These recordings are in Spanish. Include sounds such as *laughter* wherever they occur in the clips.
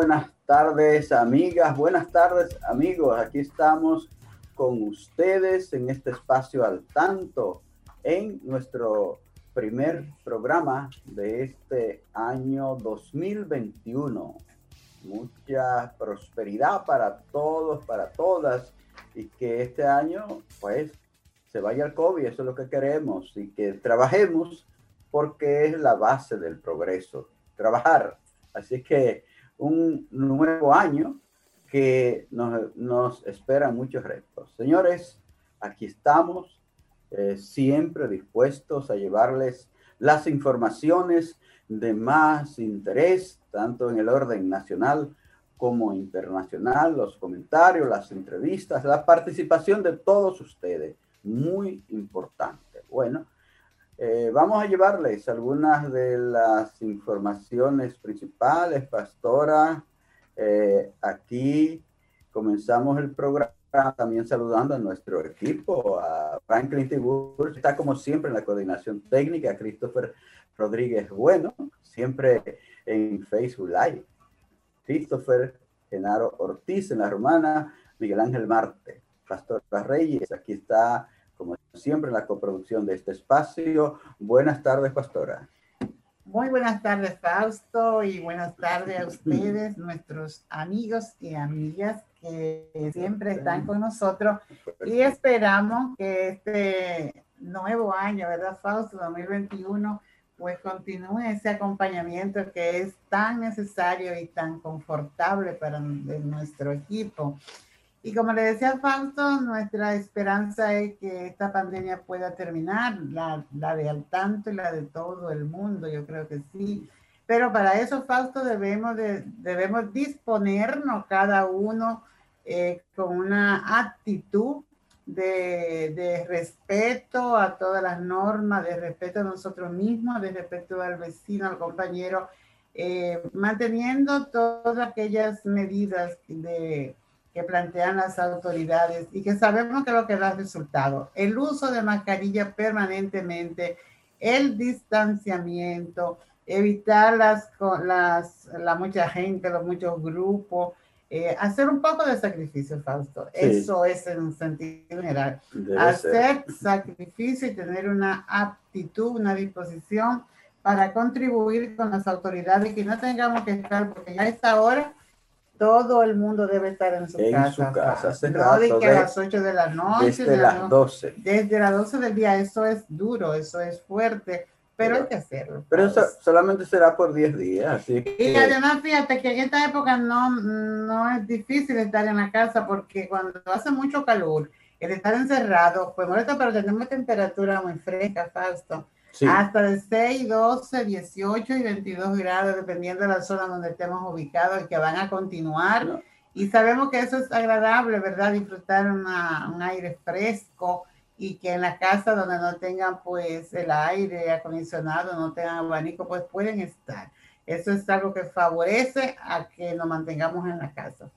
Buenas tardes amigas, buenas tardes amigos, aquí estamos con ustedes en este espacio al tanto en nuestro primer programa de este año 2021. Mucha prosperidad para todos, para todas y que este año pues se vaya al COVID, eso es lo que queremos y que trabajemos porque es la base del progreso, trabajar. Así que un nuevo año que nos, nos espera muchos retos. Señores, aquí estamos eh, siempre dispuestos a llevarles las informaciones de más interés, tanto en el orden nacional como internacional, los comentarios, las entrevistas, la participación de todos ustedes, muy importante. Bueno, eh, vamos a llevarles algunas de las informaciones principales, Pastora. Eh, aquí comenzamos el programa también saludando a nuestro equipo, a Franklin Tibur, está como siempre en la coordinación técnica, Christopher Rodríguez Bueno, siempre en Facebook Live, Christopher Genaro Ortiz en la romana, Miguel Ángel Marte, Pastora Reyes, aquí está como siempre, en la coproducción de este espacio. Buenas tardes, Pastora. Muy buenas tardes, Fausto, y buenas tardes a ustedes, *clears throat* nuestros amigos y amigas que siempre están con nosotros. Y esperamos que este nuevo año, ¿verdad, Fausto? 2021, pues continúe ese acompañamiento que es tan necesario y tan confortable para nuestro equipo. Y como le decía Fausto, nuestra esperanza es que esta pandemia pueda terminar, la, la de al tanto y la de todo el mundo, yo creo que sí. Pero para eso, Fausto, debemos, de, debemos disponernos cada uno eh, con una actitud de, de, respeto a todas las normas, de respeto a nosotros mismos, de respeto al vecino, al compañero, eh, manteniendo todas aquellas medidas de que plantean las autoridades y que sabemos que lo que da resultado. El uso de mascarilla permanentemente, el distanciamiento, evitar las, las, la mucha gente, los muchos grupos, eh, hacer un poco de sacrificio, Fausto. Eso es en un sentido general. hacer sacrificio y tener una aptitud, una disposición para contribuir con las autoridades que no tengamos que estar, porque ya a esta hora todo el mundo debe estar en su casa. En su casa, no de que a las 8 de la noche. Desde las 12. Desde las 12 del día, eso es duro, eso es fuerte, pero, hay que hacerlo. Pero eso solamente será por 10 días. Así Y además, fíjate que en esta época no, no es difícil estar en la casa porque cuando hace mucho calor, el estar encerrado, pues molesta, pero tenemos temperatura muy fresca, Fausto hasta de 6, 12, 18 y 22 grados, dependiendo de la zona donde estemos ubicados y que van a continuar. Y sabemos que eso es agradable, ¿verdad? Disfrutar un aire fresco y que en la casa donde no tengan pues el aire acondicionado, no tengan abanico, pues pueden estar. Eso es algo que favorece a que nos mantengamos en la casa.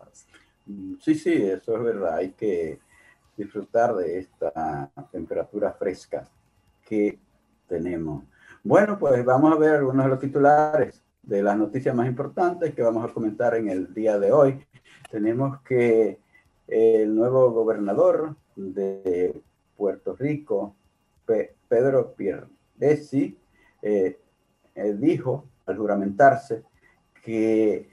Mm, sí, sí, eso es verdad. Hay que disfrutar de esta temperatura fresca que tenemos. Bueno, pues vamos a ver algunos de los titulares de las noticias más importantes que vamos a comentar en el día de hoy. Tenemos que el nuevo gobernador de Puerto Rico, Pedro Pierluisi, eh, eh, dijo al juramentarse que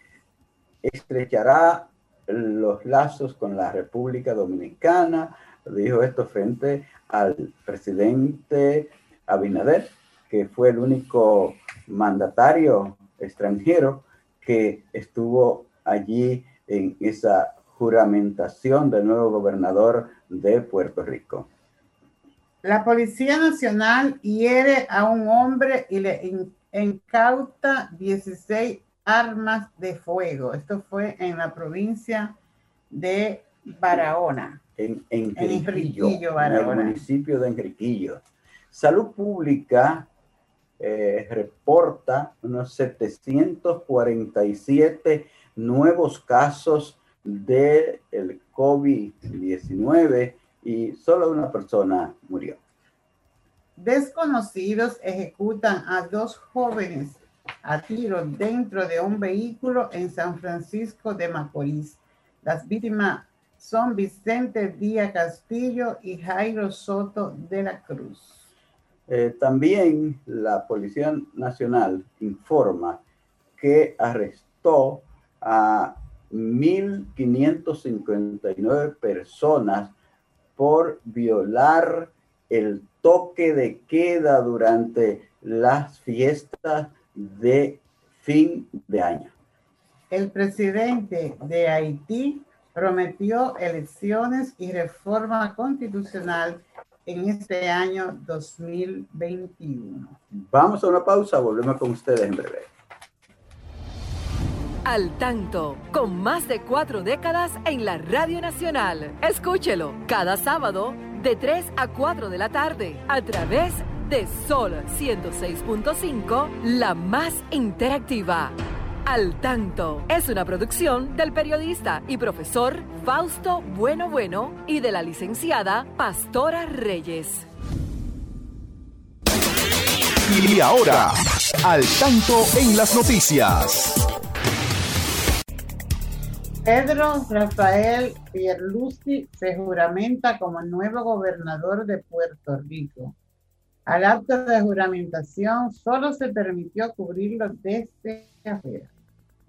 estrechará los lazos con la República Dominicana. Dijo esto frente al presidente Abinader, que fue el único mandatario extranjero que estuvo allí en esa juramentación del nuevo gobernador de Puerto Rico. La Policía Nacional hiere a un hombre y le incauta 16 armas de fuego. Esto fue en la provincia de Barahona. En, Enriquillo, en el municipio de Enriquillo. Salud Pública eh, reporta unos 747 nuevos casos del el COVID-19 y solo una persona murió. Desconocidos ejecutan a dos jóvenes a tiro dentro de un vehículo en San Francisco de Macorís. Las víctimas son Vicente Díaz Castillo y Jairo Soto de la Cruz. Eh, también la Policía Nacional informa que arrestó a 1.559 personas por violar el toque de queda durante las fiestas de fin de año. El presidente de Haití prometió elecciones y reforma constitucional en este año 2021. Vamos a una pausa, volvemos con ustedes en breve. Al tanto, con más de cuatro décadas en la Radio Nacional. Escúchelo cada sábado de 3 a 4 de la tarde a través de Sol 106.5, la más interactiva. Al tanto es una producción del periodista y profesor Fausto Bueno Bueno y de la licenciada Pastora Reyes. Y ahora, al tanto en las noticias. Pedro Rafael Pierluisi se juramenta como nuevo gobernador de Puerto Rico. Al acto de juramentación solo se permitió cubrirlo desde afuera.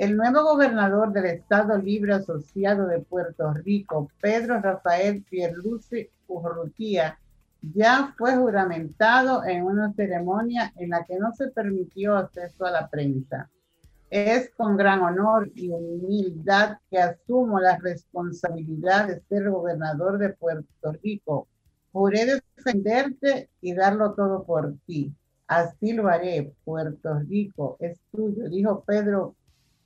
El nuevo gobernador del Estado Libre Asociado de Puerto Rico, Pedro Rafael Pierluisi Urrutia, ya fue juramentado en una ceremonia en la que no se permitió acceso a la prensa. Es con gran honor y humildad que asumo la responsabilidad de ser gobernador de Puerto Rico. Juré defenderte y darlo todo por ti. Así lo haré. Puerto Rico es tuyo, dijo Pedro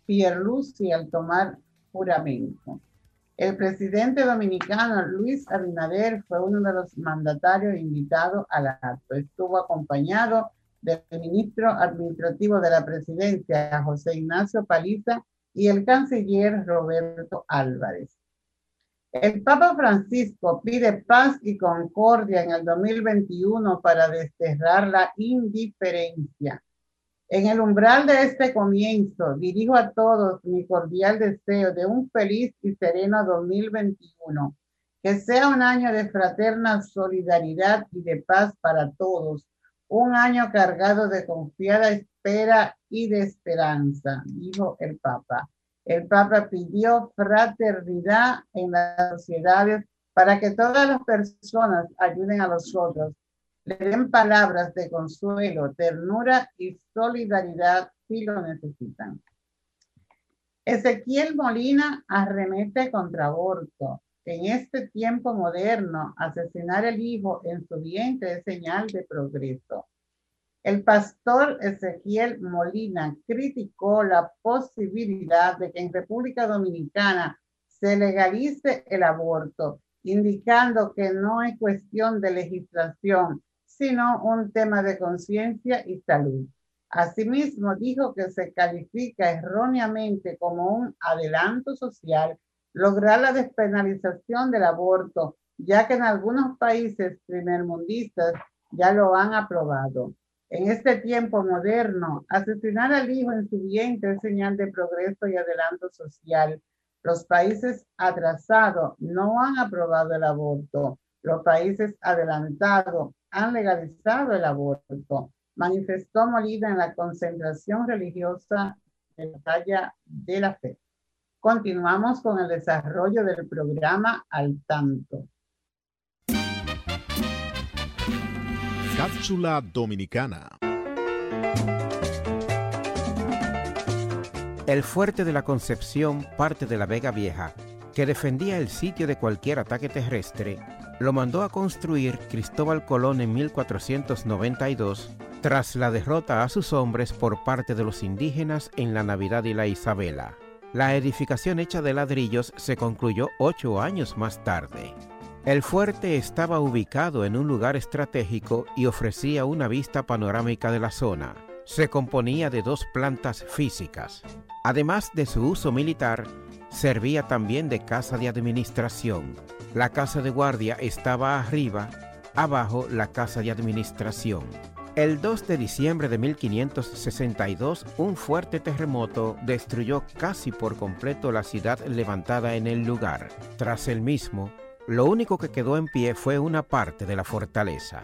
Pierluisi al tomar juramento. El presidente dominicano Luis Abinader fue uno de los mandatarios invitados al acto. Estuvo acompañado del ministro administrativo de la presidencia, José Ignacio Paliza, y el canciller Roberto Álvarez. El Papa Francisco pide paz y concordia en el 2021 para desterrar la indiferencia en el umbral de este comienzo, dirijo a todos mi cordial deseo de un feliz y sereno 2021, que sea un año de fraterna solidaridad y de paz para todos, un año cargado de confiada espera y de esperanza, dijo el Papa. El Papa pidió fraternidad en las sociedades para que todas las personas ayuden a los otros le den palabras de consuelo, ternura y solidaridad si lo necesitan. Ezequiel Molina arremete contra aborto. En este tiempo moderno, asesinar el hijo en su vientre es señal de progreso. El pastor Ezequiel Molina criticó la posibilidad de que en República Dominicana se legalice el aborto, indicando que no es cuestión de legislación, sino un tema de conciencia y salud. Asimismo, dijo que se califica erróneamente como un adelanto social lograr la despenalización del aborto, ya que en algunos países primermundistas ya lo han aprobado. En este tiempo moderno, asesinar al hijo en su vientre es señal de progreso y adelanto social. Los países atrasados no han aprobado el aborto. Los países adelantados han legalizado el aborto, manifestó Molina en la concentración religiosa de la talla de la fe. Continuamos con el desarrollo del programa Al Tanto. Cápsula Dominicana. El fuerte de la Concepción, parte de la Vega Vieja, que defendía el sitio de cualquier ataque terrestre, lo mandó a construir Cristóbal Colón en 1492 tras la derrota a sus hombres por parte de los indígenas en la Navidad y la Isabela. La edificación hecha de ladrillos se concluyó ocho años más tarde. El fuerte estaba ubicado en un lugar estratégico y ofrecía una vista panorámica de la zona. Se componía de dos plantas físicas. Además de su uso militar, servía también de casa de administración. La casa de guardia estaba arriba, abajo la casa de administración. El 2 de diciembre de 1562, un fuerte terremoto destruyó casi por completo la ciudad levantada en el lugar. Tras el mismo, lo único que quedó en pie fue una parte de la fortaleza.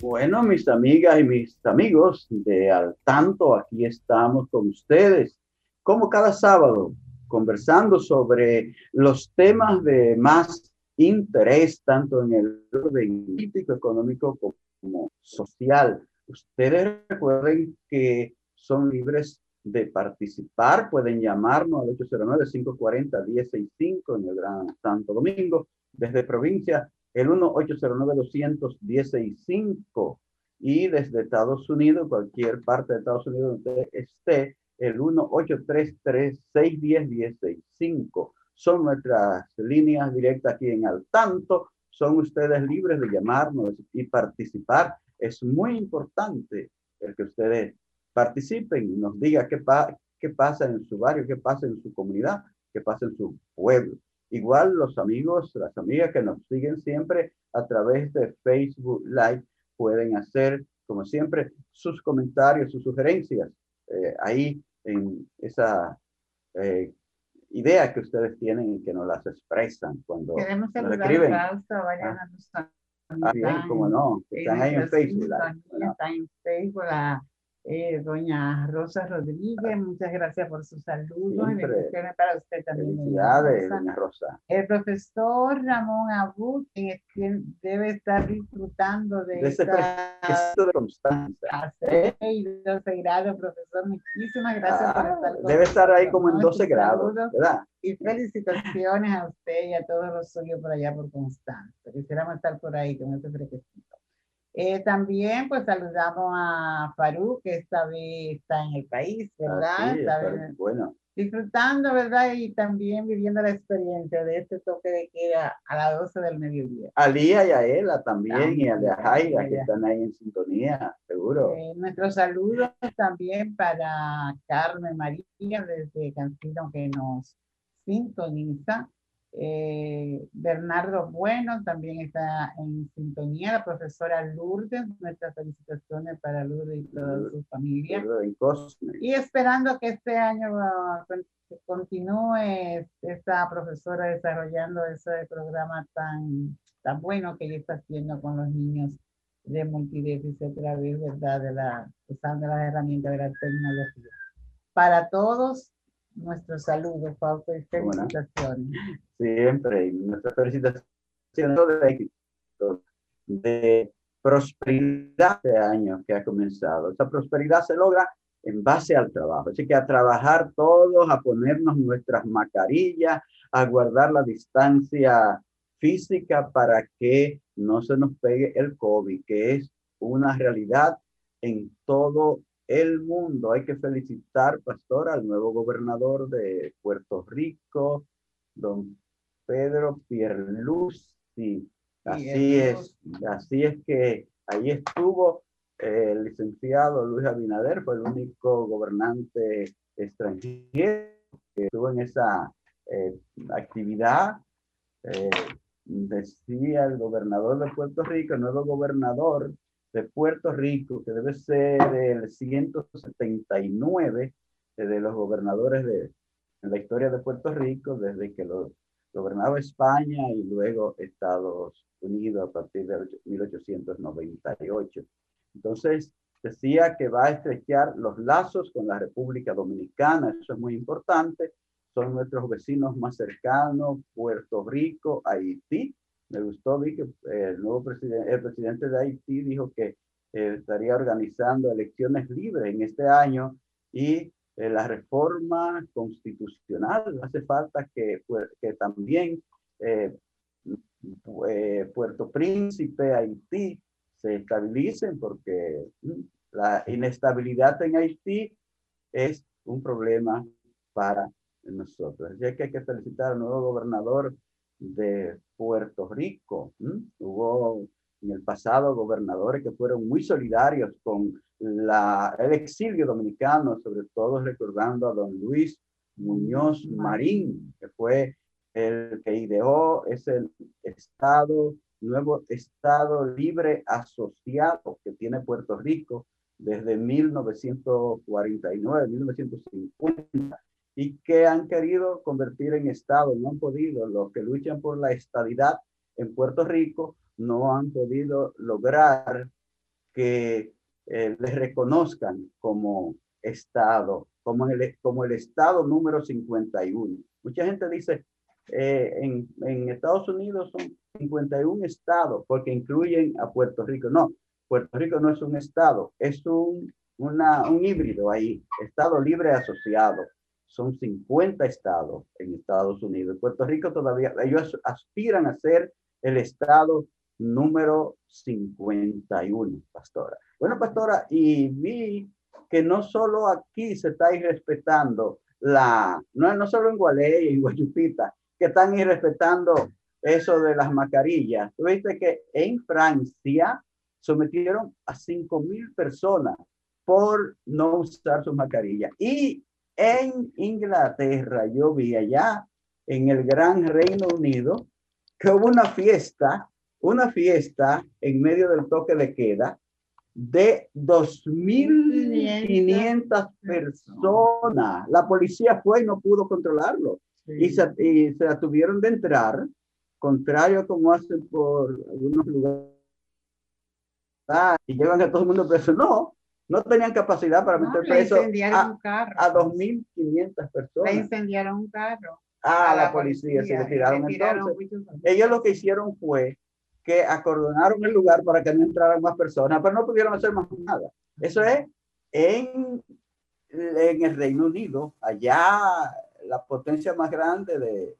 Bueno, mis amigas y mis amigos de Al tanto, aquí estamos con ustedes, como cada sábado, conversando sobre los temas de más interés, tanto en el orden político, económico como social. Ustedes recuerden que son libres de participar, pueden llamarnos al 809-540-1065 en el Gran Santo Domingo, desde provincia, el 1-809-210-65 y desde Estados Unidos, cualquier parte de Estados Unidos donde esté, el 1-833-610-165. Son nuestras líneas directas aquí en Al Tanto. Son ustedes libres de llamarnos y participar. Es muy importante el que ustedes participen y nos digan qué, qué pasa en su barrio, qué pasa en su comunidad, qué pasa en su pueblo. Igual los amigos, las amigas que nos siguen siempre a través de Facebook Live pueden hacer, como siempre, sus comentarios, sus sugerencias. Eh, ahí en esa eh, idea que ustedes tienen y que nos las expresan cuando Queremos nos escriben. a vayan Ah. a Ah, bien, cómo no, que están ahí en Facebook. Live, ¿verdad? Está en Facebook la eh, doña Rosa Rodríguez, muchas gracias por sus saludos y bendiciones para usted también. Felicidades, doña Rosa. El profesor Ramón Abud eh, quien debe estar disfrutando de, De esta de constancia. y 12 grados, profesor. Muchísimas gracias por Ah, estar con debe estar ahí como en nosotros. 12 grados, ¿verdad? Y felicitaciones a usted y a todos los suyos por allá por Constanza. Quisiéramos estar por ahí con ese fresquecito. Eh, también pues saludamos a Farú, que esta vez está en el país, ¿verdad? Así, Está pero bien- bueno, disfrutando, ¿verdad? Y también viviendo la experiencia de este toque de queda a las 12 del mediodía. a Lía y a Ela también, y a También, Jaira, que están ahí en sintonía, seguro. Eh, nuestros saludos también para Carmen María desde Cancino que nos sintoniza. Eh, Bernardo Bueno también está en sintonía. La profesora Lourdes, nuestras felicitaciones para Lourdes y toda su familia. Y esperando que este año que continúe esta profesora desarrollando ese programa tan, tan bueno que ella está haciendo con los niños de multidéficit a través, ¿verdad? De la, usando las herramientas de la tecnología. Para todos, nuestros saludos, Fausto, y Cómo no. Siempre, y nuestras felicitaciones de de prosperidad de año que ha comenzado. Esa prosperidad se logra en base al trabajo. Así que a trabajar todos, a ponernos nuestras mascarillas, a guardar la distancia física para que no se nos pegue el COVID, que es una realidad en todo el mundo. Hay que felicitar, pastor, al nuevo gobernador de Puerto Rico, don Pedro Pierluisi. Así es, así es que ahí estuvo eh, el licenciado Luis Abinader, fue el único gobernante extranjero que estuvo en esa eh, actividad. Eh, decía el gobernador de Puerto Rico, el nuevo gobernador, de Puerto Rico, que debe ser el 179 de los gobernadores de en la historia de Puerto Rico, desde que lo gobernaba España y luego Estados Unidos a partir de 1898. Entonces, decía que va a estrechar los lazos con la República Dominicana, eso es muy importante, son nuestros vecinos más cercanos, Puerto Rico, Haití. Me gustó, vi que eh, el nuevo presidente, el presidente de Haití dijo que eh, estaría organizando elecciones libres en este año y eh, la reforma constitucional. Hace falta que, que también Puerto Príncipe, Haití, se estabilicen porque mm, la inestabilidad en Haití es un problema para nosotros. Ya que hay que felicitar al nuevo gobernador de Puerto Rico. Hubo en el pasado gobernadores que fueron muy solidarios con la, el exilio dominicano, sobre todo recordando a don Luis Muñoz Marín, que fue el que ideó ese estado, nuevo estado libre asociado que tiene Puerto Rico desde 1949, 1950 y que han querido convertir en Estado, no han podido. Los que luchan por la estabilidad en Puerto Rico no han podido lograr que eh, les reconozcan como Estado, como el, como el Estado número 51. Mucha gente dice, eh, en, en Estados Unidos son 51 estados porque incluyen a Puerto Rico. No, Puerto Rico no es un estado, es un, una, un híbrido ahí, Estado libre asociado son 50 estados en Estados Unidos. Puerto Rico todavía, ellos aspiran a ser el estado número 51, pastora. Bueno, pastora, y vi que no solo aquí se está irrespetando la, no, no solo en Gualey en Guayupita, que están irrespetando eso de las mascarillas. Tuviste que en Francia sometieron a 5 mil personas por no usar sus mascarillas. Y en Inglaterra, yo vi allá en el Gran Reino Unido que hubo una fiesta, una fiesta en medio del toque de queda de 2.500 personas. La policía fue y no pudo controlarlo. Y, se, y se tuvieron de entrar, contrario a como hacen por algunos lugares. Y llevan a todo el mundo preso. No, no tenían capacidad para meter preso a, a 2.500 personas. Le incendiaron un carro. Ah, a la, policía, se le tiraron, Ellos lo que hicieron fue que acordonaron el lugar para que no entraran más personas, pero no pudieron hacer más nada. Eso es en, en el Reino Unido, allá la potencia más grande de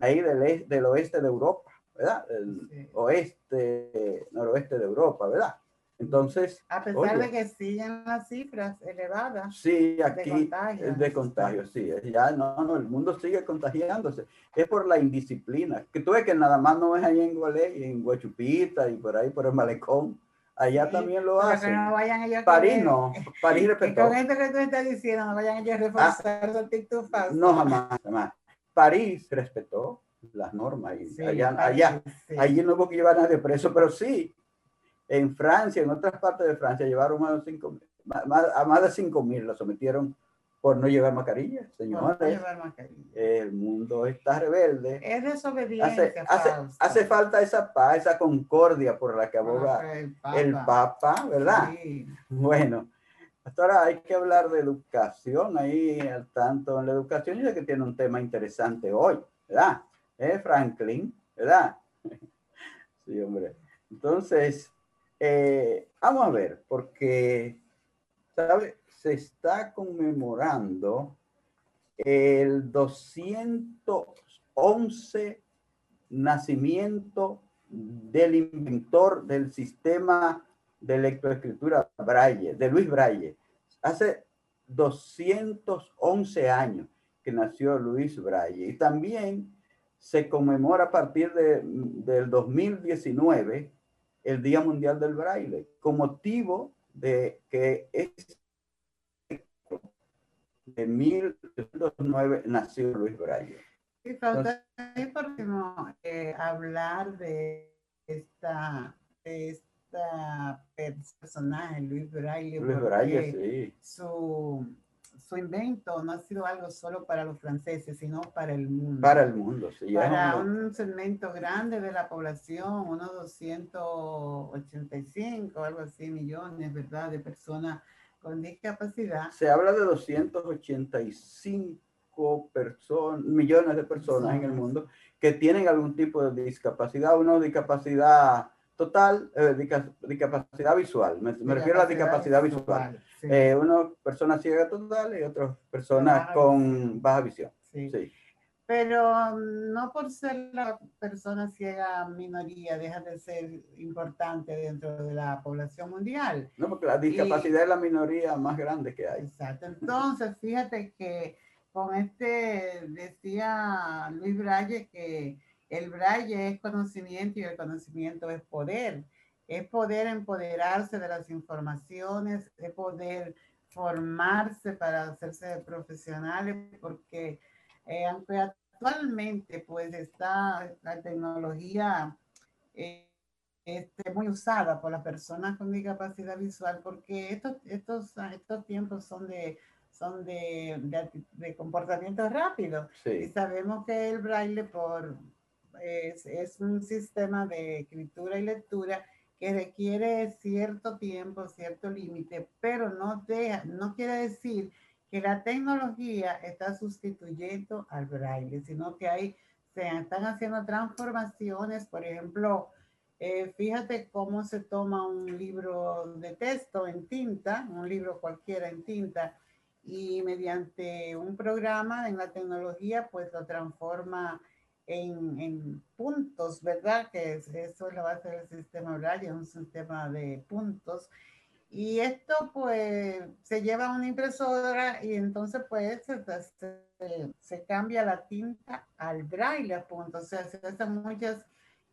ahí del, del oeste de Europa, ¿verdad? El oeste, noroeste de Europa, ¿verdad? Entonces. A pesar de que siguen las cifras elevadas. Sí, aquí de contagios. sí. Ya no, no, el mundo sigue contagiándose. Es por la indisciplina. Que tú ves que nada más no es ahí en Gualey, en Guachupita y por ahí por el Malecón. Allá también lo hacen. No vayan ellos París no. *laughs* París respetó. con esto que tú estás diciendo, no vayan ellos a reforzar ah, su actitud No, jamás, jamás. París respetó las normas. Y allá, allá, allí no hubo que llevar a nadie preso, pero sí en Francia, en otras partes de Francia, llevaron más de cinco, más, a más de 5 mil, lo sometieron por no llevar mascarilla, señores. No llevar mascarilla. El mundo está rebelde. Es desobediencia. Hace, hace, hace, falta esa paz, esa concordia por la que aboga el Papa, ¿verdad? Sí. Bueno, hasta ahora hay que hablar de educación ahí al tanto en la educación, y que tiene un tema interesante hoy, ¿verdad? ¿Eh, Franklin, ¿verdad? *laughs* sí, hombre. Entonces, eh, vamos a ver, porque ¿sabe? se está conmemorando el 211 nacimiento del inventor del sistema de lectoescritura Braille, de Luis Braille. Hace 211 años que nació Luis Braille. Y también se conmemora a partir de, del 2019 el Día Mundial del Braille, con motivo de que es de 1909 nació Luis Braille. Sí, falta eh, hablar de esta, personaje, Luis Braille. Luis Braille, sí. Su, su invento no ha sido algo solo para los franceses, sino para el mundo. Para el mundo, sí. Para un segmento grande de la población, unos 285, algo así, millones, ¿verdad?, de personas con discapacidad. Se habla de 285 personas, millones de personas en el mundo que tienen algún tipo de discapacidad, una discapacidad total, eh, discapacidad visual. Me, refiero a la discapacidad visual. Eh, una persona ciega total y otras personas con baja visión. Sí. Pero um, no por ser la persona ciega minoría deja de ser importante dentro de la población mundial. No, porque la discapacidad es la minoría más grande que hay. Exacto. Entonces, fíjate que con este, decía Luis Braille que el braille es conocimiento y el conocimiento es poder. Es poder empoderarse de las informaciones, es poder formarse para hacerse profesionales, porque eh, aunque actualmente pues está la tecnología eh, este, muy usada por las personas con discapacidad visual, porque estos, estos, estos tiempos son de son de, de, comportamiento rápido. Y sabemos que el braille por es, un sistema de escritura y lectura que requiere cierto tiempo, cierto límite, pero no, deja, no quiere decir que la tecnología está sustituyendo al braille, sino que hay, se están haciendo transformaciones, por ejemplo, eh, fíjate cómo se toma un libro de texto en tinta, un libro cualquiera en tinta, y mediante un programa en la tecnología, pues lo transforma en, puntos, ¿verdad? Que eso es la base del sistema Braille, un sistema de puntos. Y esto pues se lleva a una impresora y entonces pues se, se, cambia la tinta al braille a punto. O sea, se hacen muchos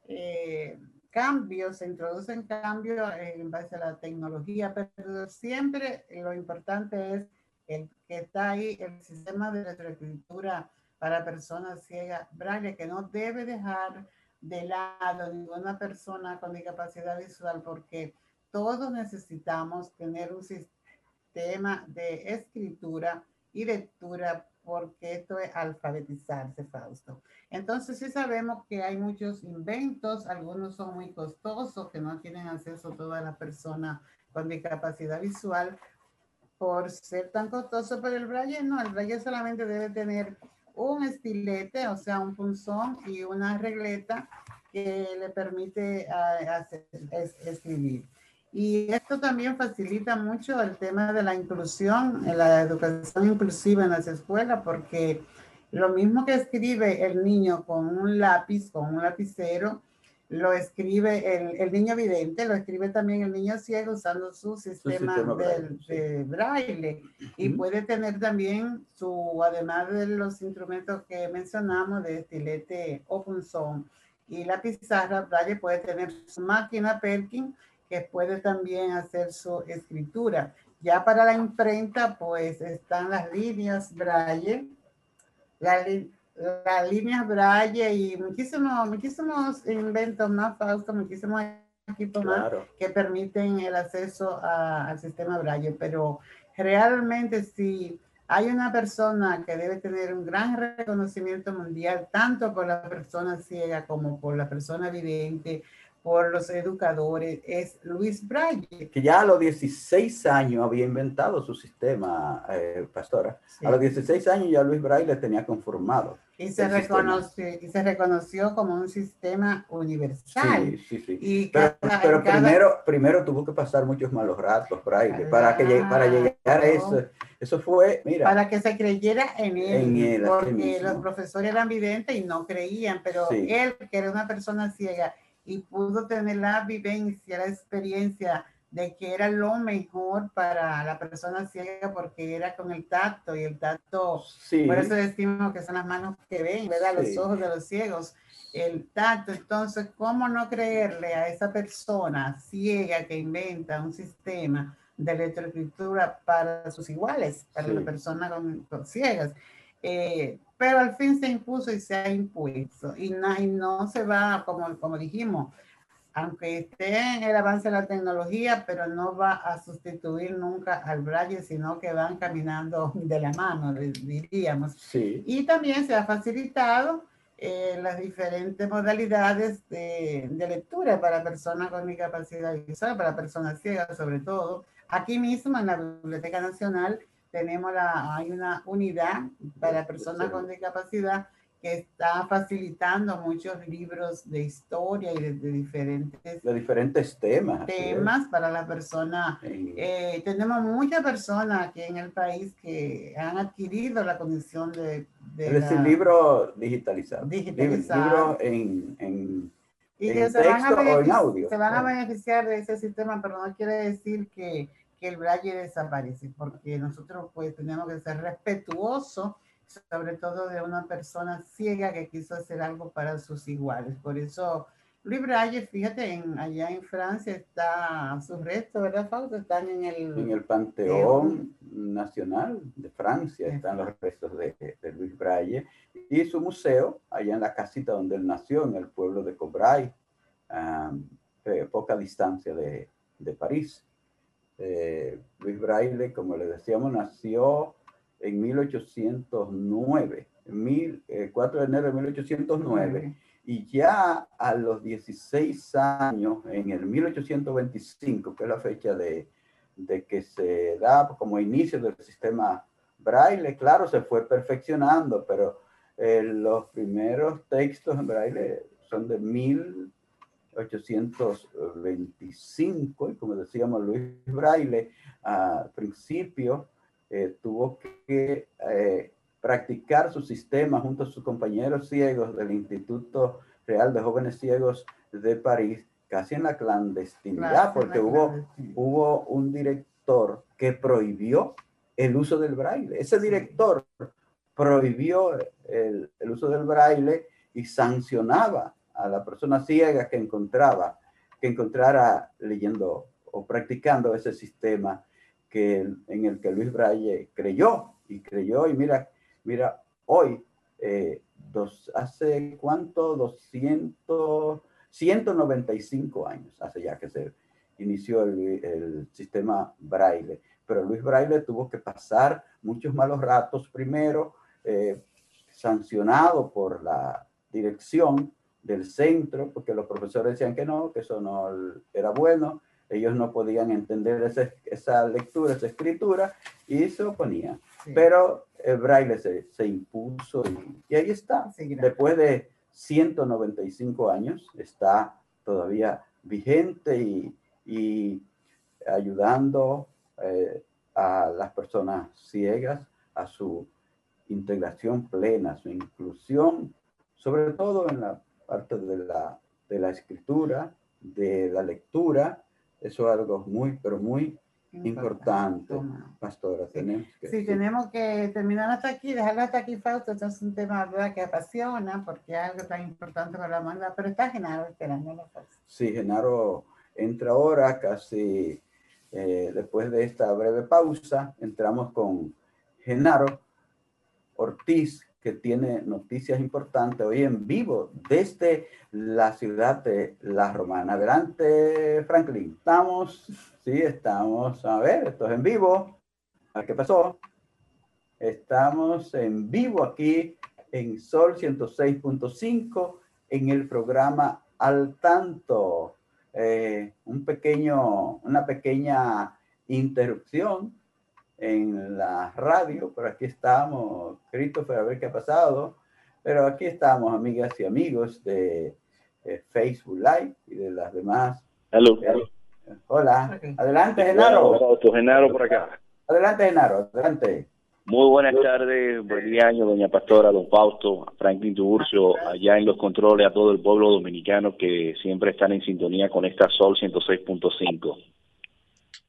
eh, cambios, se introducen cambios en base a la tecnología, pero siempre lo importante es el que está ahí, el sistema de retroescritura para personas ciegas braille, que no debe dejar de lado ninguna persona con discapacidad visual, porque todos necesitamos tener un sistema de escritura y lectura, porque esto es alfabetizarse, Fausto. Entonces sí sabemos que hay muchos inventos, algunos son muy costosos, que no tienen acceso todas las personas con discapacidad visual, por ser tan costoso, pero el braille no, el braille solamente debe tener un estilete, o sea, un punzón y una regleta que le permite ah, escribir. Y esto también facilita mucho el tema de la inclusión, la educación inclusiva en las escuelas, porque lo mismo que escribe el niño con un lápiz, con un lapicero, lo escribe el, niño vidente, lo escribe también el niño ciego usando su sistema, de, braille. Y puede tener también su, además de los instrumentos que mencionamos, de estilete o punzón y la pizarra braille, puede tener su máquina Perkin que puede también hacer su escritura. Ya para la imprenta, pues están las líneas braille, la, las líneas Braille y muchísimos, muchísimos inventos más, Fausto, muchísimos equipos más que permiten el acceso al sistema Braille, pero realmente si hay una persona que debe tener un gran reconocimiento mundial, tanto por la persona ciega como por la persona vidente, por los educadores es Luis Braille. Que ya a los 16 años había inventado su sistema, eh, pastora. A los 16 años ya Luis Braille tenía conformado. Y se, reconoció, y se reconoció como un sistema universal. Sí, sí, sí. pero, primero, primero tuvo que pasar muchos malos ratos, Braille, para, que, para llegar a eso. Eso fue, mira. Para que se creyera en él. porque los profesores eran videntes y no creían, pero él, que era una persona ciega, y pudo tener la vivencia, la experiencia de que era lo mejor para la persona ciega porque era con el tacto y el tacto, por eso decimos que son las manos que ven, ¿verdad? Los ojos de los ciegos, el tacto. Entonces, ¿cómo no creerle a esa persona ciega que inventa un sistema de electroescritura para sus iguales, para las personas con, ciegas? Eh, pero al fin se impuso y se ha impuesto y no, no se va, como, como dijimos, aunque esté en el avance de la tecnología, pero no va a sustituir nunca al braille, sino que van caminando de la mano, diríamos. Sí. Y también se ha facilitado eh, las diferentes modalidades de, de, lectura para personas con discapacidad visual, para personas ciegas sobre todo. Aquí mismo en la Biblioteca Nacional tenemos la, hay una unidad para personas con discapacidad que está facilitando muchos libros de historia y de, diferentes, de diferentes temas. Temas para la persona. Eh, tenemos muchas personas aquí en el país que han adquirido la condición de... de es decir, libros digitalizados. Digitalizados. en, en, y en texto o en audio. Se van a beneficiar de ese sistema, pero no quiere decir que, que el braille desaparece, porque nosotros pues tenemos que ser respetuosos sobre todo de una persona ciega que quiso hacer algo para sus iguales. Por eso, Luis Braille, fíjate, en, allá en Francia está sus restos, ¿verdad, Fausto? Están en el... En el Panteón Nacional de Francia están los restos de, de, Luis Braille y su museo, allá en la casita donde él nació, en el pueblo de Cobray, a eh, poca distancia de, de París. Eh, Luis Braille, como le decíamos, nació en 1809, mil, 4 de enero de 1809, y ya a los 16 años, en el 1825, que es la fecha de, de que se da como inicio del sistema braille, claro, se fue perfeccionando, pero eh, los primeros textos en braille son de 1825, y como decíamos, Luis Braille, al principio, eh, tuvo que eh, practicar su sistema junto a sus compañeros ciegos del Instituto Real de Jóvenes Ciegos de París, casi en la clandestinidad, porque hubo, hubo un director que prohibió el uso del braille. Ese director prohibió el, el, uso del braille y sancionaba a la persona ciega que encontraba, que encontrara leyendo o practicando ese sistema que, en el que Luis Braille creyó y creyó. Y mira, mira, hoy, eh, dos, hace cuánto, 200, 195 años, hace ya que se inició el, el sistema Braille, pero Luis Braille tuvo que pasar muchos malos ratos primero, eh, sancionado por la dirección del centro, porque los profesores decían que no, que eso no era bueno, ellos no podían entender esa, esa lectura, esa escritura, y se oponían. Pero el braille se, se impuso y, ahí está. Después de 195 años, está todavía vigente y, y ayudando eh, a las personas ciegas a su integración plena, su inclusión, sobre todo en la parte de la, de la escritura, de la lectura eso es algo muy, pero muy importante, pastora. Tenemos que, sí, tenemos que terminar hasta aquí, dejarlo hasta aquí, Fausto. Esto es un tema ¿verdad? que apasiona porque es algo tan importante para la banda, pero está Genaro esperando. Sí, Genaro entra ahora, casi eh, después de esta breve pausa, entramos con Genaro Ortiz, que tiene noticias importantes hoy en vivo desde la ciudad de La Romana. Adelante, Franklin. Estamos, sí, estamos, a ver, esto es en vivo. A qué pasó. Estamos en vivo aquí en Sol 106.5 en el programa Al Tanto. Eh, un pequeño, una pequeña interrupción en la radio, pero aquí estamos, Christopher, a ver qué ha pasado. Pero aquí estamos, amigas y amigos de eh, Facebook Live y de las demás. Hello. Eh, hola. Adelante, Genaro. Genaro por acá. Adelante, Genaro. Adelante. Muy buenas tardes, buen año, doña Pastora, don Fausto, Franklin Tuburcio, allá en los controles, a todo el pueblo dominicano que siempre están en sintonía con esta Sol 106.5.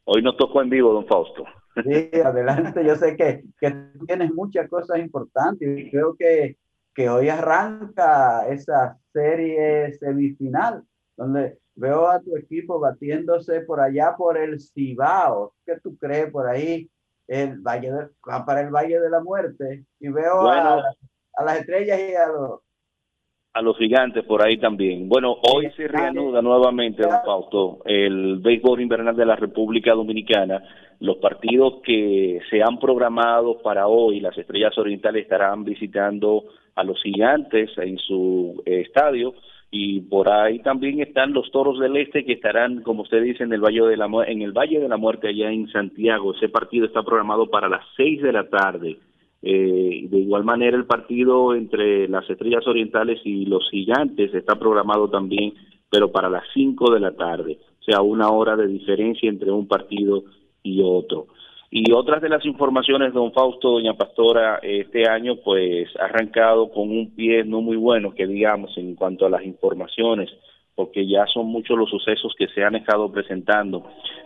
Hoy nos tocó en vivo, don Fausto. Sí, adelante. Yo sé que, que tienes muchas cosas importantes y creo que, que hoy arranca esa serie semifinal, donde veo a tu equipo batiéndose por allá por el Cibao. ¿Qué tú crees por ahí? El valle para el Valle de la Muerte. Y veo a, a, las estrellas y a los, A los gigantes por ahí también. Bueno, hoy se reanuda nuevamente, don Fausto, el béisbol invernal de la República Dominicana. Los partidos que se han programado para hoy, las Estrellas Orientales estarán visitando a los gigantes en su eh, estadio y por ahí también están los Toros del Este que estarán, como usted dice, en el Valle de la en el Valle de la Muerte allá en Santiago. Ese partido está programado para las seis de la tarde. Eh, de igual manera, el partido entre las Estrellas Orientales y los Gigantes está programado también, pero para las 5 de la tarde, o sea, una hora de diferencia entre un partido y otro. Y otras de las informaciones, don Fausto, doña Pastora, este año pues ha arrancado con un pie no muy bueno, que digamos, en cuanto a las informaciones porque ya son muchos los sucesos que se han estado presentando.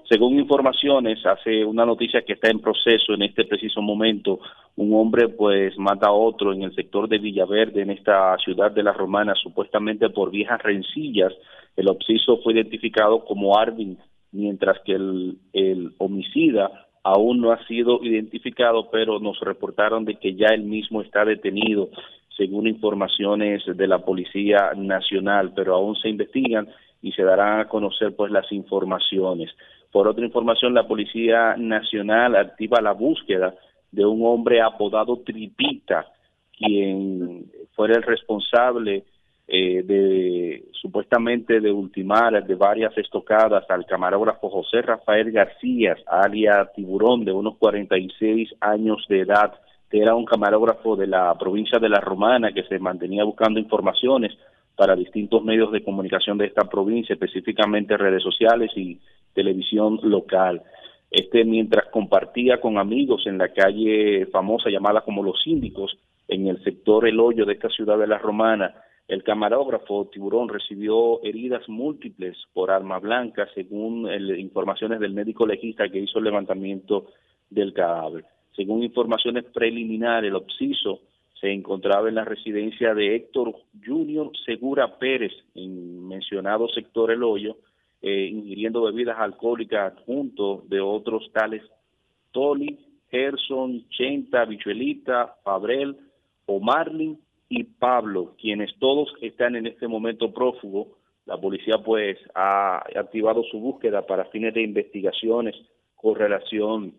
Según informaciones, hace una noticia que está en proceso en este preciso momento, un hombre pues mata a otro en el sector de Villaverde, en esta ciudad de la Romana, supuestamente por viejas rencillas. El obsiso fue identificado como Arvin, mientras que el, el homicida aún no ha sido identificado, pero nos reportaron de que ya él mismo está detenido según informaciones de la Policía Nacional, pero aún se investigan y se darán a conocer pues las informaciones. Por otra información, la Policía Nacional activa la búsqueda de un hombre apodado Tripita, quien fuera el responsable eh, de supuestamente de ultimar de varias estocadas al camarógrafo José Rafael García, alia Tiburón, de unos 46 años de edad, que era un camarógrafo de la provincia de La Romana que se mantenía buscando informaciones para distintos medios de comunicación de esta provincia, específicamente redes sociales y televisión local. Este, mientras compartía con amigos en la calle famosa llamada como Los Síndicos, en el sector El Hoyo de esta ciudad de La Romana, el camarógrafo Tiburón recibió heridas múltiples por arma blanca, según informaciones del médico legista que hizo el levantamiento del cadáver. Según informaciones preliminares, el obsiso se encontraba en la residencia de Héctor Junior Segura Pérez, en mencionado sector El Hoyo, eh, ingiriendo bebidas alcohólicas junto de otros tales Toli, Gerson, Chenta, Bichuelita, Fabrel, Omarlin y Pablo, quienes todos están en este momento prófugos. La policía pues ha activado su búsqueda para fines de investigaciones con relación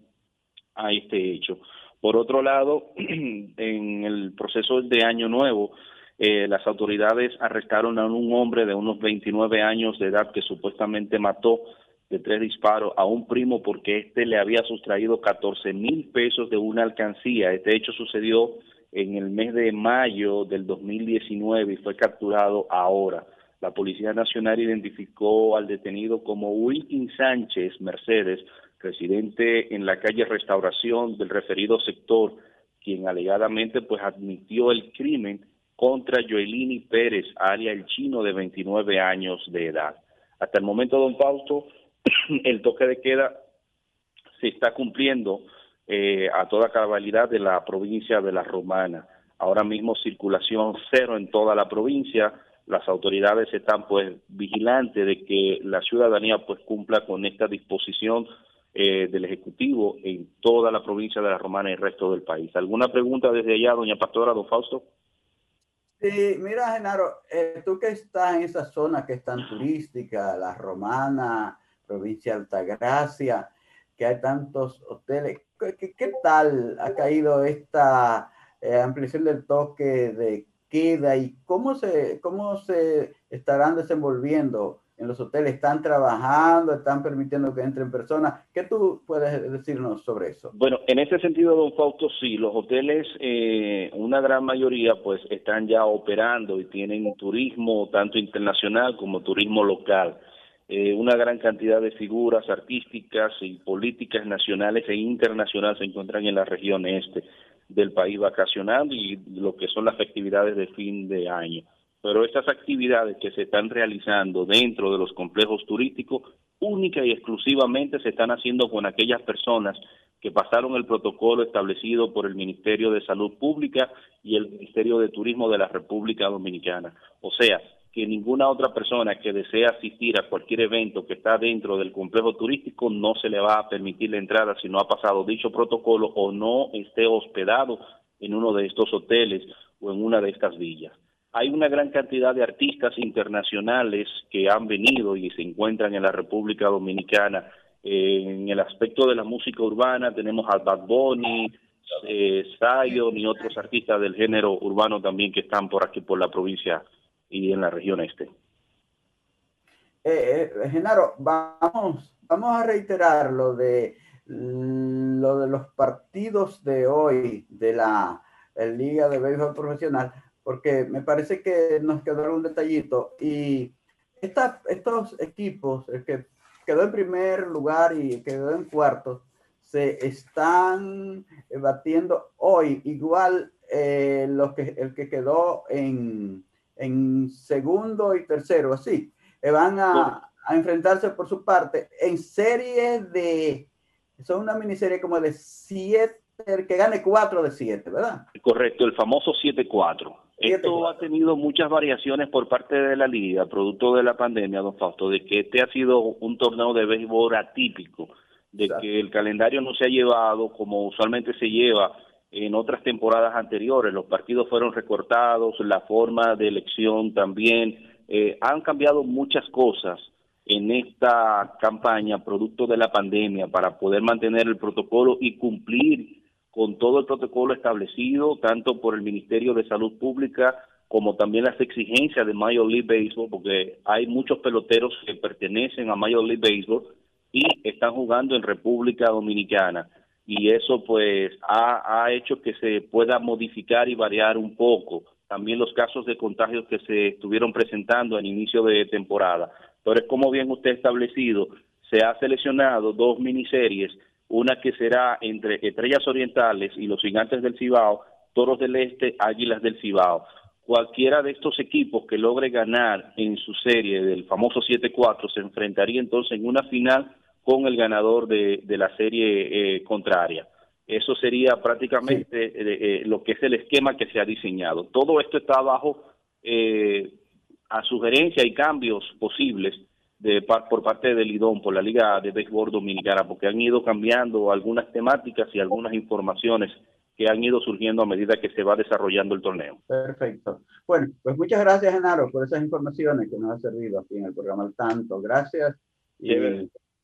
a este hecho. Por otro lado, *clears throat* en el proceso de Año Nuevo, eh, las autoridades arrestaron a un hombre de unos 29 años de edad que supuestamente mató de tres disparos a un primo porque éste le había sustraído 14 mil pesos de una alcancía. Este hecho sucedió en el mes de mayo del 2019 y fue capturado ahora. La Policía Nacional identificó al detenido como Wilkin Sánchez Mercedes, residente en la calle Restauración del referido sector, quien alegadamente pues admitió el crimen contra Joelini Pérez, área el chino de 29 años de edad. Hasta el momento, don Fausto, *clears throat* el toque de queda se está cumpliendo eh, a toda cabalidad de la provincia de La Romana. Ahora mismo circulación cero en toda la provincia. Las autoridades están pues vigilantes de que la ciudadanía pues cumpla con esta disposición eh, del Ejecutivo en toda la provincia de La Romana y el resto del país. ¿Alguna pregunta desde allá, doña Pastora, don Fausto? Sí, mira, Genaro, eh, tú que estás en esa zona que es tan turística, La Romana, provincia de Altagracia, que hay tantos hoteles, ¿qué, tal ha caído esta eh, ampliación del toque de queda y cómo se, cómo se estarán desenvolviendo en los hoteles están trabajando, están permitiendo que entren personas. ¿Qué tú puedes decirnos sobre eso? Bueno, en ese sentido, don Fausto, sí, los hoteles, eh, una gran mayoría, pues están ya operando y tienen turismo tanto internacional como turismo local. Eh, una gran cantidad de figuras artísticas y políticas nacionales e internacionales se encuentran en la región este del país vacacionando y lo que son las actividades de fin de año pero estas actividades que se están realizando dentro de los complejos turísticos única y exclusivamente se están haciendo con aquellas personas que pasaron el protocolo establecido por el Ministerio de Salud Pública y el Ministerio de Turismo de la República Dominicana. O sea, que ninguna otra persona que desea asistir a cualquier evento que está dentro del complejo turístico no se le va a permitir la entrada si no ha pasado dicho protocolo o no esté hospedado en uno de estos hoteles o en una de estas villas. hay una gran cantidad de artistas internacionales que han venido y se encuentran en la República Dominicana. en el aspecto de la música urbana tenemos a Bad Bunny, eh, Zion y otros artistas del género urbano también que están por aquí, por la provincia y en la región este. Eh, eh, Genaro, vamos, vamos a reiterar lo de, lo de los partidos de hoy de la Liga de Béisbol Profesional porque me parece que nos quedó algún detallito. Y estos equipos, el que quedó en primer lugar y quedó en cuarto, se están batiendo hoy. Igual eh, que, el que quedó en, en segundo y tercero, así. Van a, a, enfrentarse por su parte en serie de, son una miniserie como de siete, que gane cuatro de siete, ¿verdad? Correcto, el famoso 7-4. Esto ha tenido muchas variaciones por parte de la liga, producto de la pandemia, don Fausto, de que este ha sido un torneo de béisbol atípico, de que el calendario no se ha llevado como usualmente se lleva en otras temporadas anteriores. Los partidos fueron recortados, la forma de elección también. Eh, han cambiado muchas cosas en esta campaña, producto de la pandemia, para poder mantener el protocolo y cumplir con todo el protocolo establecido, tanto por el Ministerio de Salud Pública como también las exigencias de Major League Baseball, porque hay muchos peloteros que pertenecen a Major League Baseball y están jugando en República Dominicana. Y eso pues ha, ha hecho que se pueda modificar y variar un poco también los casos de contagios que se estuvieron presentando al inicio de temporada. Pero es como bien usted establecido, se ha seleccionado dos miniseries una que será entre Estrellas Orientales y los Gigantes del Cibao, Toros del Este, Águilas del Cibao. Cualquiera de estos equipos que logre ganar en su serie del famoso 7-4 se enfrentaría entonces en una final con el ganador de, la serie eh, contraria. Eso sería prácticamente eh, eh, lo que es el esquema que se ha diseñado. Todo esto está bajo a sugerencia y cambios posibles de, por parte del IDON, por la Liga de Béisbol Dominicana, porque han ido cambiando algunas temáticas y algunas informaciones que han ido surgiendo a medida que se va desarrollando el torneo. Perfecto. Bueno, pues muchas gracias, Genaro, por esas informaciones que nos han servido aquí en el programa al tanto. Gracias y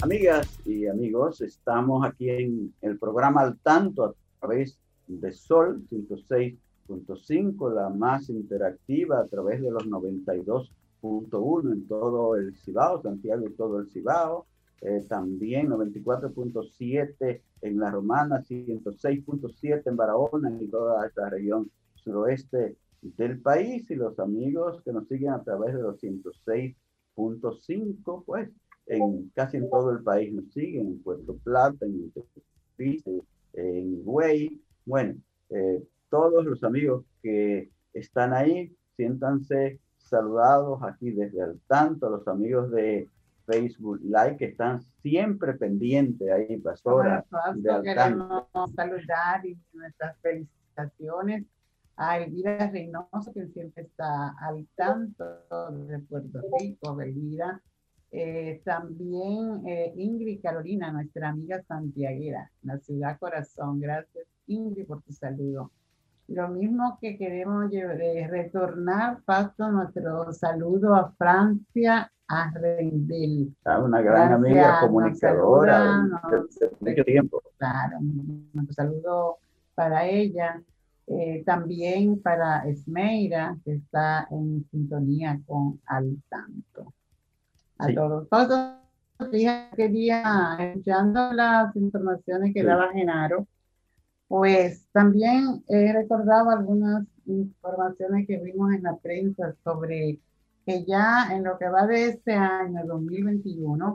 Amigas y amigos, estamos aquí en el programa Al Tanto a través de Sol 106.5, la más interactiva a través de los 92.1 en todo el Cibao, Santiago y todo el Cibao. Eh, también 94.7 en La Romana, 106.7 en Barahona y toda esta región suroeste del país. Y los amigos que nos siguen a través de los 106.5, pues en casi en todo el país nos siguen, en Puerto Plata, en en Güey. Bueno, eh, todos los amigos que están ahí, siéntanse saludados aquí desde el tanto, los amigos de Facebook Live que están siempre pendientes ahí, pastora. de queremos saludar y nuestras felicitaciones a Elvira Reynoso, que siempre está al tanto de Puerto Rico, Elvira eh, también eh, Ingrid Carolina, nuestra amiga santiaguera, la ciudad corazón. Gracias Ingrid por tu saludo. Lo mismo que queremos retornar, paso nuestro saludo a Francia, a Rendel. Ah, una gran amiga comunicadora de mucho tiempo. Claro, nuestro saludo para ella. Eh, también para Esmeira, que está en sintonía con Al Tanto. A todos. Todos los días quería, escuchando las informaciones que daba Genaro, pues también he recordado algunas informaciones que vimos en la prensa sobre que ya en lo que va de este año 2021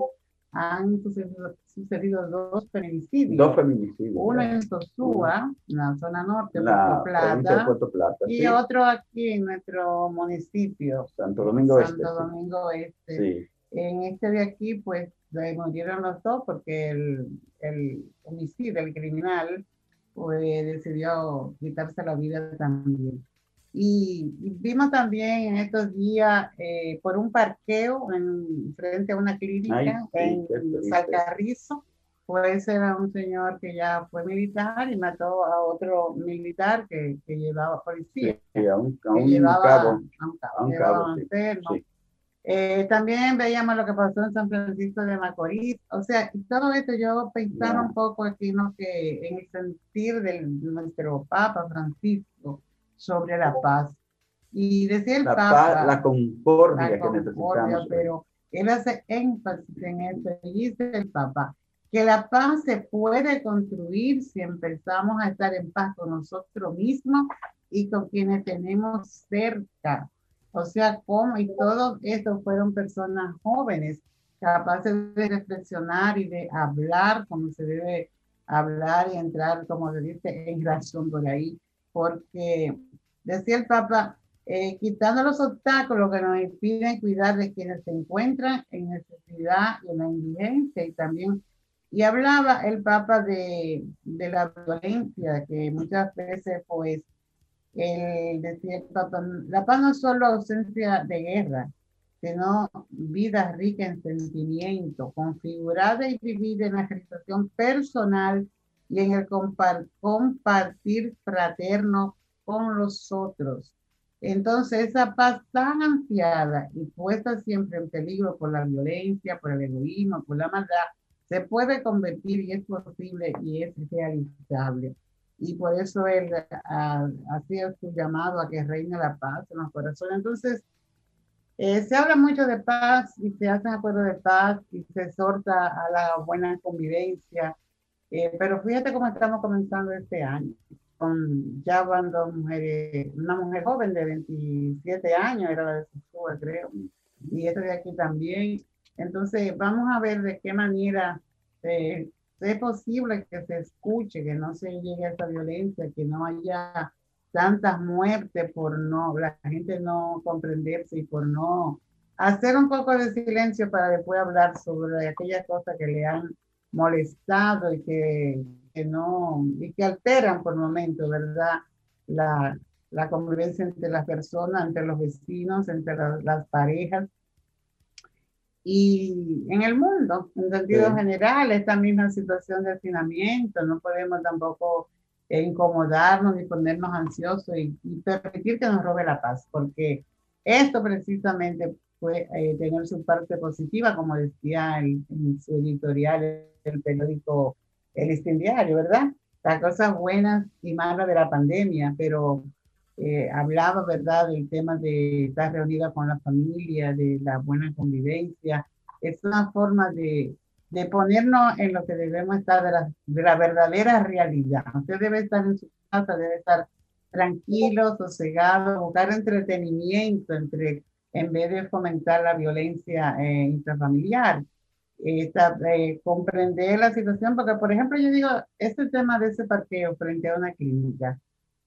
han sucedido, dos feminicidios. Dos feminicidios. Uno en Sosúa, en la zona norte, la Puerto Plata, y otro aquí en nuestro municipio. Santo Domingo Este. Santo Domingo Este. En este de aquí, pues, murieron los dos porque el, el homicidio, el criminal, pues decidió quitarse la vida también. Y, vimos también en estos días eh, por un parqueo en, frente a una clínica en Salcarrizo, pues era un señor que ya fue militar y mató a otro militar que, que llevaba policía. Sí, a un, a un llevaba, cabo. A un cabo, eh, también veíamos lo que pasó en San Francisco de Macorís. O sea, todo esto yo pensaba un poco aquí, ¿no? Que en el sentir de nuestro Papa Francisco sobre la paz. Y decía el la Papa. la concordia que necesitamos. Pero él hace énfasis en esto y dice el Papa que la paz se puede construir si empezamos a estar en paz con nosotros mismos y con quienes tenemos cerca o sea, cómo, y todos estos fueron personas jóvenes, capaces de reflexionar y de hablar como se debe hablar y entrar, como se dice, en razón por ahí, porque decía el Papa, eh, quitando los obstáculos que nos impiden cuidar de quienes se encuentran en necesidad y en la indigencia y también, y hablaba el Papa de, de la violencia que muchas veces pues el decía la paz no es solo ausencia de guerra, sino vida rica en sentimiento, configurada y vivida en la realización personal y en el compartir fraterno con los otros. Entonces, esa paz tan ansiada y puesta siempre en peligro por la violencia, por el egoísmo, por la maldad, se puede convertir y es posible y es realizable y por eso él hacía su llamado a que reine la paz en los corazones. Entonces, eh, se habla mucho de paz y se hacen acuerdos de paz y se exhorta a la buena convivencia, eh, pero fíjate cómo estamos comenzando este año. Con, ya van dos mujeres, una mujer joven de 27 años, era la de Susúa, creo, y esta de aquí también. Entonces, vamos a ver de qué manera eh, es posible que se escuche, que no se llegue a esta violencia, que no haya tantas muertes por no, la gente no comprenderse y por no hacer un poco de silencio para después hablar sobre aquellas cosas que le han molestado y que, que no, y que alteran por momento, ¿verdad? La, la convivencia entre las personas, entre los vecinos, entre las parejas y en el mundo, en sentido general, esta misma situación de hacinamiento, no podemos tampoco incomodarnos ni ponernos ansiosos y, permitir que nos robe la paz, porque esto precisamente puede eh, tener su parte positiva, como decía en, su editorial el periódico El Incendiario, ¿verdad? Las cosas buenas y malas de la pandemia, pero eh, hablaba, ¿verdad?, del tema de estar reunida con la familia, de la buena convivencia. Es una forma de, de ponernos en lo que debemos estar, de la, de la, verdadera realidad. Usted debe estar en su casa, debe estar tranquilo, sosegado, buscar entretenimiento entre, en vez de fomentar la violencia eh, intrafamiliar. Eh, comprender la situación, porque por ejemplo yo digo, este tema de ese parqueo frente a una clínica,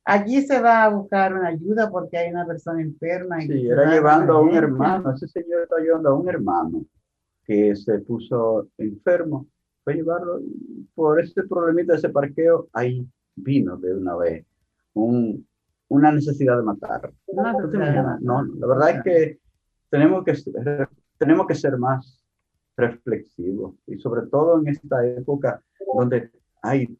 Allí se va a buscar una ayuda porque hay una persona enferma. Y sí, era llevando a un hermano, ese señor está llevando a un hermano que se puso enfermo. Fue llevarlo por este problemita de ese parqueo, ahí vino de una vez un, una necesidad de matar. No, la verdad es que tenemos que, tenemos que ser más reflexivos y sobre todo en esta época donde hay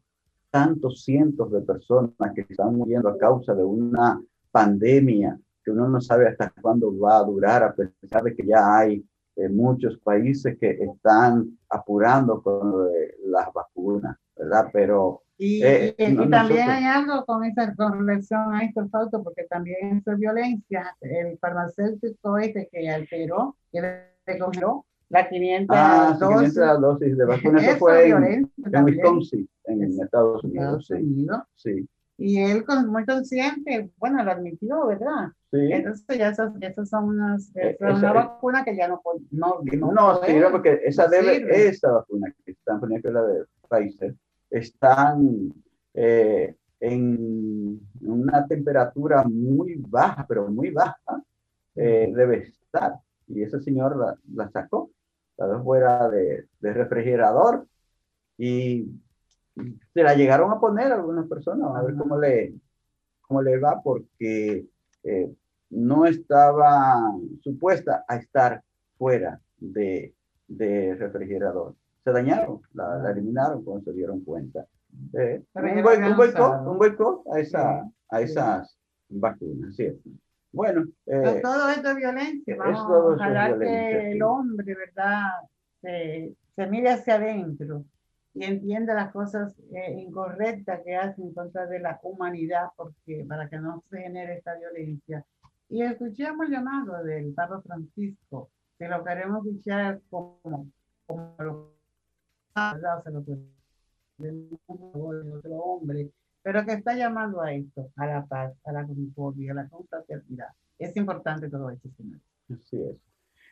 tantos cientos de personas que están muriendo a causa de una pandemia que uno no sabe hasta cuándo va a durar, a pesar de que ya hay eh, muchos países que están apurando con las vacunas, ¿verdad? Pero Y, eh, también hay algo con esa con relación a esto, Fausto, porque también es violencia. El farmacéutico este que alteró, que congeló la 500 ah, dosis. dosis de vacuna. Eso fue en, en Wisconsin, en Estados Unidos. Estados sí. sí. Y él muy consciente, bueno, lo admitió, ¿verdad? Sí. Entonces ya esas, esas son unas, eh, una vacuna que ya no no No, no, sí, porque esa, debe, esa vacuna que están poniendo, la de Pfizer, están eh, en una temperatura muy baja, pero muy baja, eh, debe estar. Y ese señor la, la sacó, la dejó fuera de, de refrigerador y se la llegaron a poner algunas personas, a ver cómo le, cómo le va, porque eh, no estaba supuesta a estar fuera de, de refrigerador. Se dañaron, la, eliminaron cuando se dieron cuenta. Eh, un, buen, un, boicot, a, esa, a esas vacunas, ¿cierto? Bueno. Eh, todo esto es violencia. Vamos, ojalá que el hombre, ¿verdad? Se, se mire hacia adentro y entienda las cosas eh, incorrectas que hacen en contra de la humanidad porque para que no se genere esta violencia. Y escuchamos el llamado del Papa Francisco, que lo queremos escuchar como, como lo, otro hombre, pero que está llamando a esto, a la paz, a la concordia, a la confraternidad. Es importante todo esto, señor. Así es.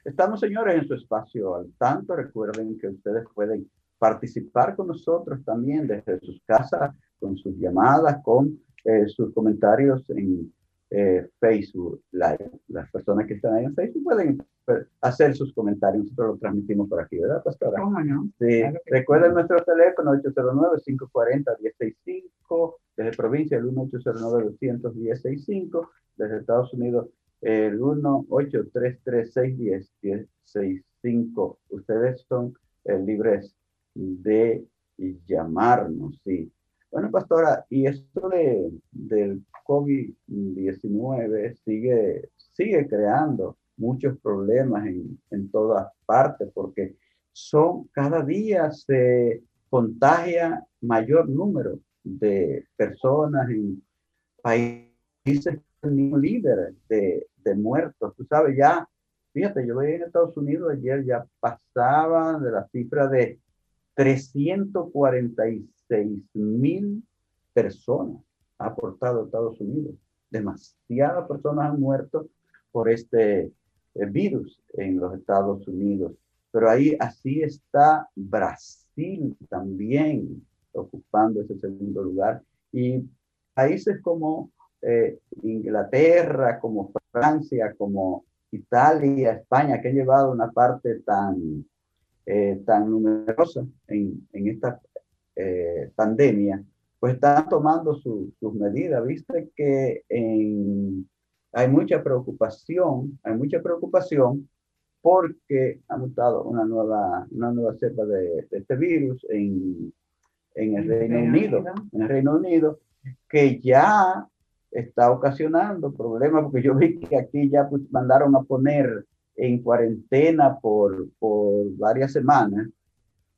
Estamos, señores, en su espacio al tanto. Recuerden que ustedes pueden participar con nosotros también desde sus casas, con sus llamadas, con eh, sus comentarios en eh, Facebook Live. Las personas que están ahí en Facebook pueden pues, hacer sus comentarios, nosotros lo transmitimos por aquí, ¿verdad, pastora? ¿Cómo no? Sí. Recuerden nuestro teléfono 809-540-1065, desde provincia el 1809-210-65, desde Estados Unidos el 1-833-610-1065. Ustedes son eh, libres de llamarnos, sí. Bueno, pastora, y esto de, del COVID-19 sigue, sigue creando muchos problemas en, en todas partes porque son, cada día se contagia mayor número de personas en países líderes de, de muertos. Tú sabes, ya, fíjate, yo veía en Estados Unidos ayer ya pasaban de la cifra de 346 mil personas ha aportado Estados Unidos. Demasiadas personas han muerto por este eh, virus en los Estados Unidos. Pero ahí así está Brasil también ocupando ese segundo lugar. Y países como eh, Inglaterra, como Francia, como Italia, España, que han llevado una parte tan eh, tan numerosa en, en esta eh, pandemia, pues están tomando sus medidas. Viste que hay mucha preocupación, hay mucha preocupación porque ha mutado una nueva, una nueva cepa de, este virus en, en el Reino Unido, en el Reino Unido, que ya está ocasionando problemas, porque yo vi que aquí ya pues, mandaron a poner en cuarentena por, por varias semanas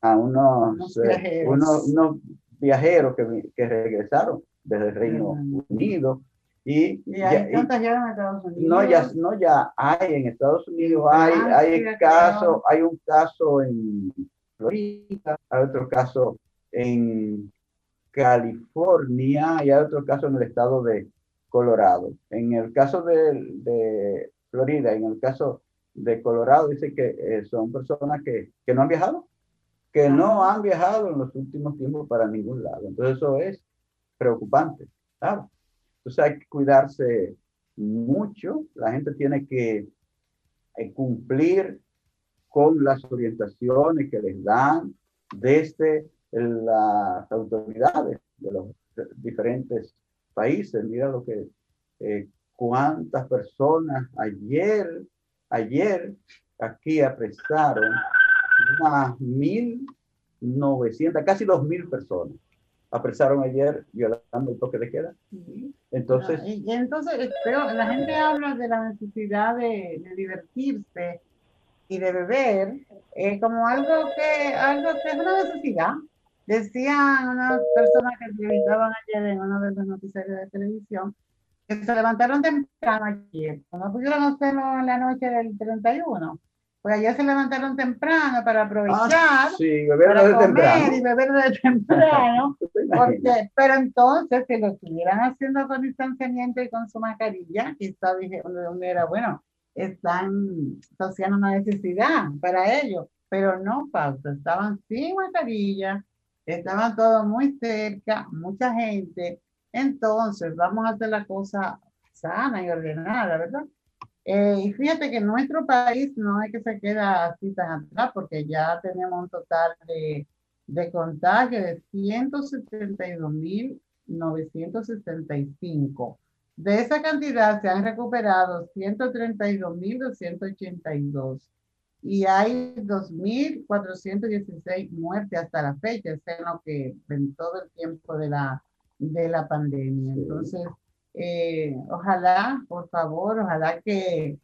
a unos, unos, viajeros, que, que, regresaron desde el Reino Unido. Y, ya, en Estados Unidos. No, ya, no, ya hay en Estados Unidos, hay, hay, caso, hay un caso en Florida, hay otro caso en California y hay otro caso en el estado de Colorado. En el caso de, de Florida, en el caso de Colorado dice que eh, son personas que, que, no han viajado, que no han viajado en los últimos tiempos para ningún lado. Entonces eso es preocupante. ¿sabes? Entonces hay que cuidarse mucho. La gente tiene que eh, cumplir con las orientaciones que les dan desde las autoridades de los diferentes países. Mira lo que, eh, cuántas personas ayer Ayer aquí apresaron unas 1.900, casi 2.000 personas. Apresaron ayer violando el toque de queda. Entonces. y, entonces, pero la gente habla de la necesidad de, divertirse y de beber como algo que, algo que es una necesidad. Decían unas personas que entrevistaban ayer en uno de los noticiarios de televisión se levantaron temprano ayer, no pudieron hacerlo en la noche del 31. Pues ayer se levantaron temprano para aprovechar, ah, sí, beber para de comer temprano. y beber de temprano. *laughs* Porque, pero entonces, si lo estuvieran haciendo con distanciamiento y con su mascarilla, quizá dije, donde era, bueno, están asociando una necesidad para ellos, pero no, Fausto, estaban sin mascarilla, estaban todos muy cerca, mucha gente, entonces vamos a hacer la cosa sana y ordenada, ¿verdad? Eh, y fíjate que nuestro país no es que se queda así tan atrás, porque ya tenemos un total de, de contagio de 172.965. De esa cantidad se han recuperado 132.282 y hay 2.416 muertes hasta la fecha, es en lo que en todo el tiempo de la, de la pandemia. Entonces, eh, ojalá, por favor, ojalá que,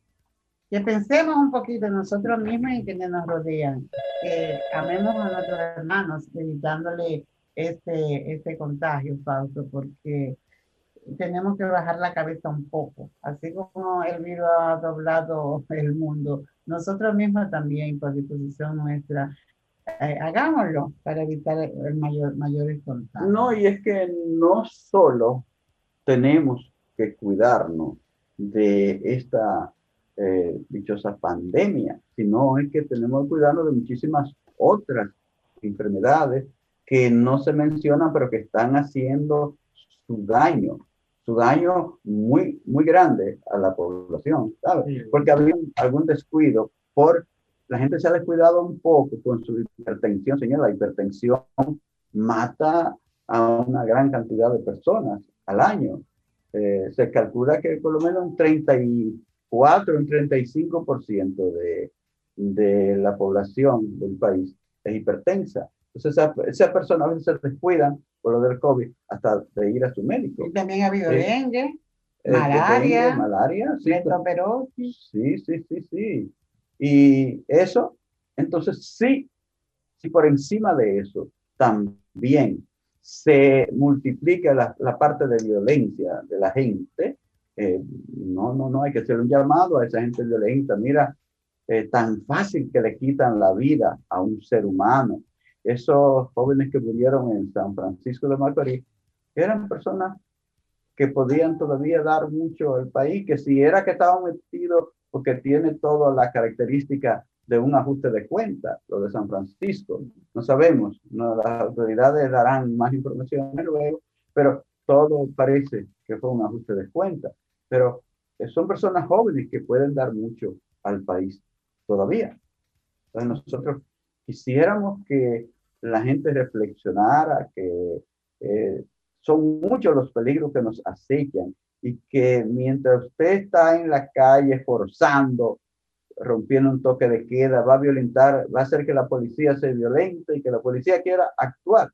que pensemos un poquito en nosotros mismos y en quienes nos rodean, que amemos a nuestros hermanos, evitándole este, este contagio, Fausto, porque tenemos que bajar la cabeza un poco, así como el virus ha doblado el mundo, nosotros mismos también, por disposición nuestra, eh, hagámoslo para evitar el mayor, mayores contagios. No, y es que no solo tenemos que cuidarnos de esta eh, dichosa pandemia, sino es que tenemos que cuidarnos de muchísimas otras enfermedades que no se mencionan, pero que están haciendo su daño, su daño muy, muy grande a la población, ¿sabes? Porque había algún descuido por la gente se ha descuidado un poco con su hipertensión, señor. La hipertensión mata a una gran cantidad de personas al año. Eh, se calcula que por lo menos un 34, un 35% de, de la población del país es hipertensa. Entonces, esa, esa persona a veces se descuidan por lo del COVID hasta de ir a su médico. También ha habido Sí. dengue, Eh, Malaria. dengue, malaria, sí, leptospirosis. Sí, sí, sí, sí. Y eso, entonces sí, si por encima de eso también se multiplica la, la parte de violencia de la gente, eh, no, no, no hay que hacer un llamado a esa gente violenta. Mira, eh, tan fácil que le quitan la vida a un ser humano. Esos jóvenes que murieron en San Francisco de Macorís eran personas que podían todavía dar mucho al país, que si era que estaban metidos porque tiene toda la característica de un ajuste de cuenta, lo de San Francisco. No sabemos, no, las autoridades darán más información luego, pero todo parece que fue un ajuste de cuenta. Pero eh, son personas jóvenes que pueden dar mucho al país todavía. Entonces nosotros quisiéramos que la gente reflexionara, que eh, son muchos los peligros que nos acechan y que mientras usted está en la calle forzando, rompiendo un toque de queda, va a violentar, va a hacer que la policía se violente y que la policía quiera actuar.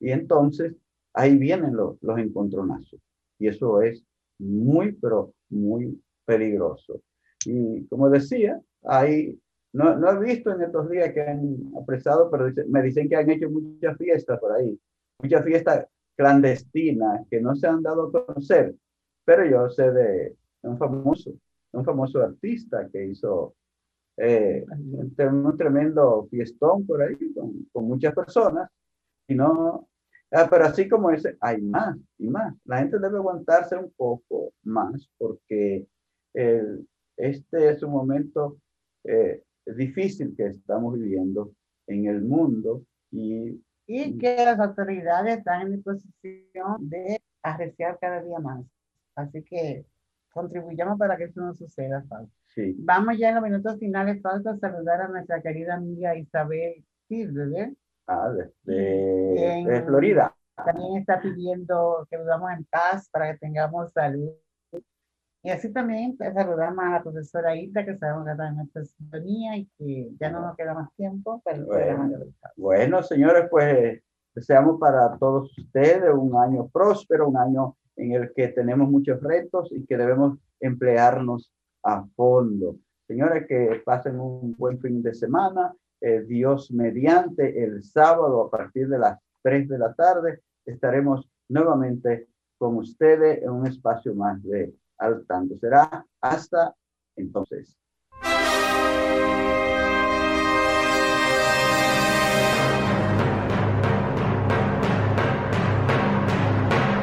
Y entonces ahí vienen los, los encontronazos. Y eso es muy, pero muy peligroso. Y como decía, hay, no, no he visto en estos días que han apresado, pero dice- me dicen que han hecho muchas fiestas por ahí, muchas fiestas clandestinas que no se han dado a conocer. Pero yo sé de un famoso, un famoso artista que hizo eh, un, tre- un tremendo fiestón por ahí con, con muchas personas. Y no, ah, pero así como ese, hay más y más. La gente debe aguantarse un poco más porque el- este es un momento eh, difícil que estamos viviendo en el mundo y y que las autoridades están en disposición de arreciar cada día más. Así que contribuyamos para que eso no suceda, Fausto. sí, Vamos ya en los minutos finales, Fausto, a saludar a nuestra querida amiga Isabel Silver. ah, de, de- Bien. de Florida. También está pidiendo que vivamos en paz para que tengamos salud. Y así también pues, saludamos a la profesora Ita, que sabemos que está en nuestra sintonía y que ya no nos queda más tiempo el Bueno. Bueno, señores, pues deseamos para todos ustedes un año próspero, un año en el que tenemos muchos retos y que debemos emplearnos a fondo. Señores, que pasen un buen fin de semana. Eh, Dios mediante el sábado a partir de las 3 de la tarde estaremos nuevamente con ustedes en un espacio más de al tanto. Será hasta entonces.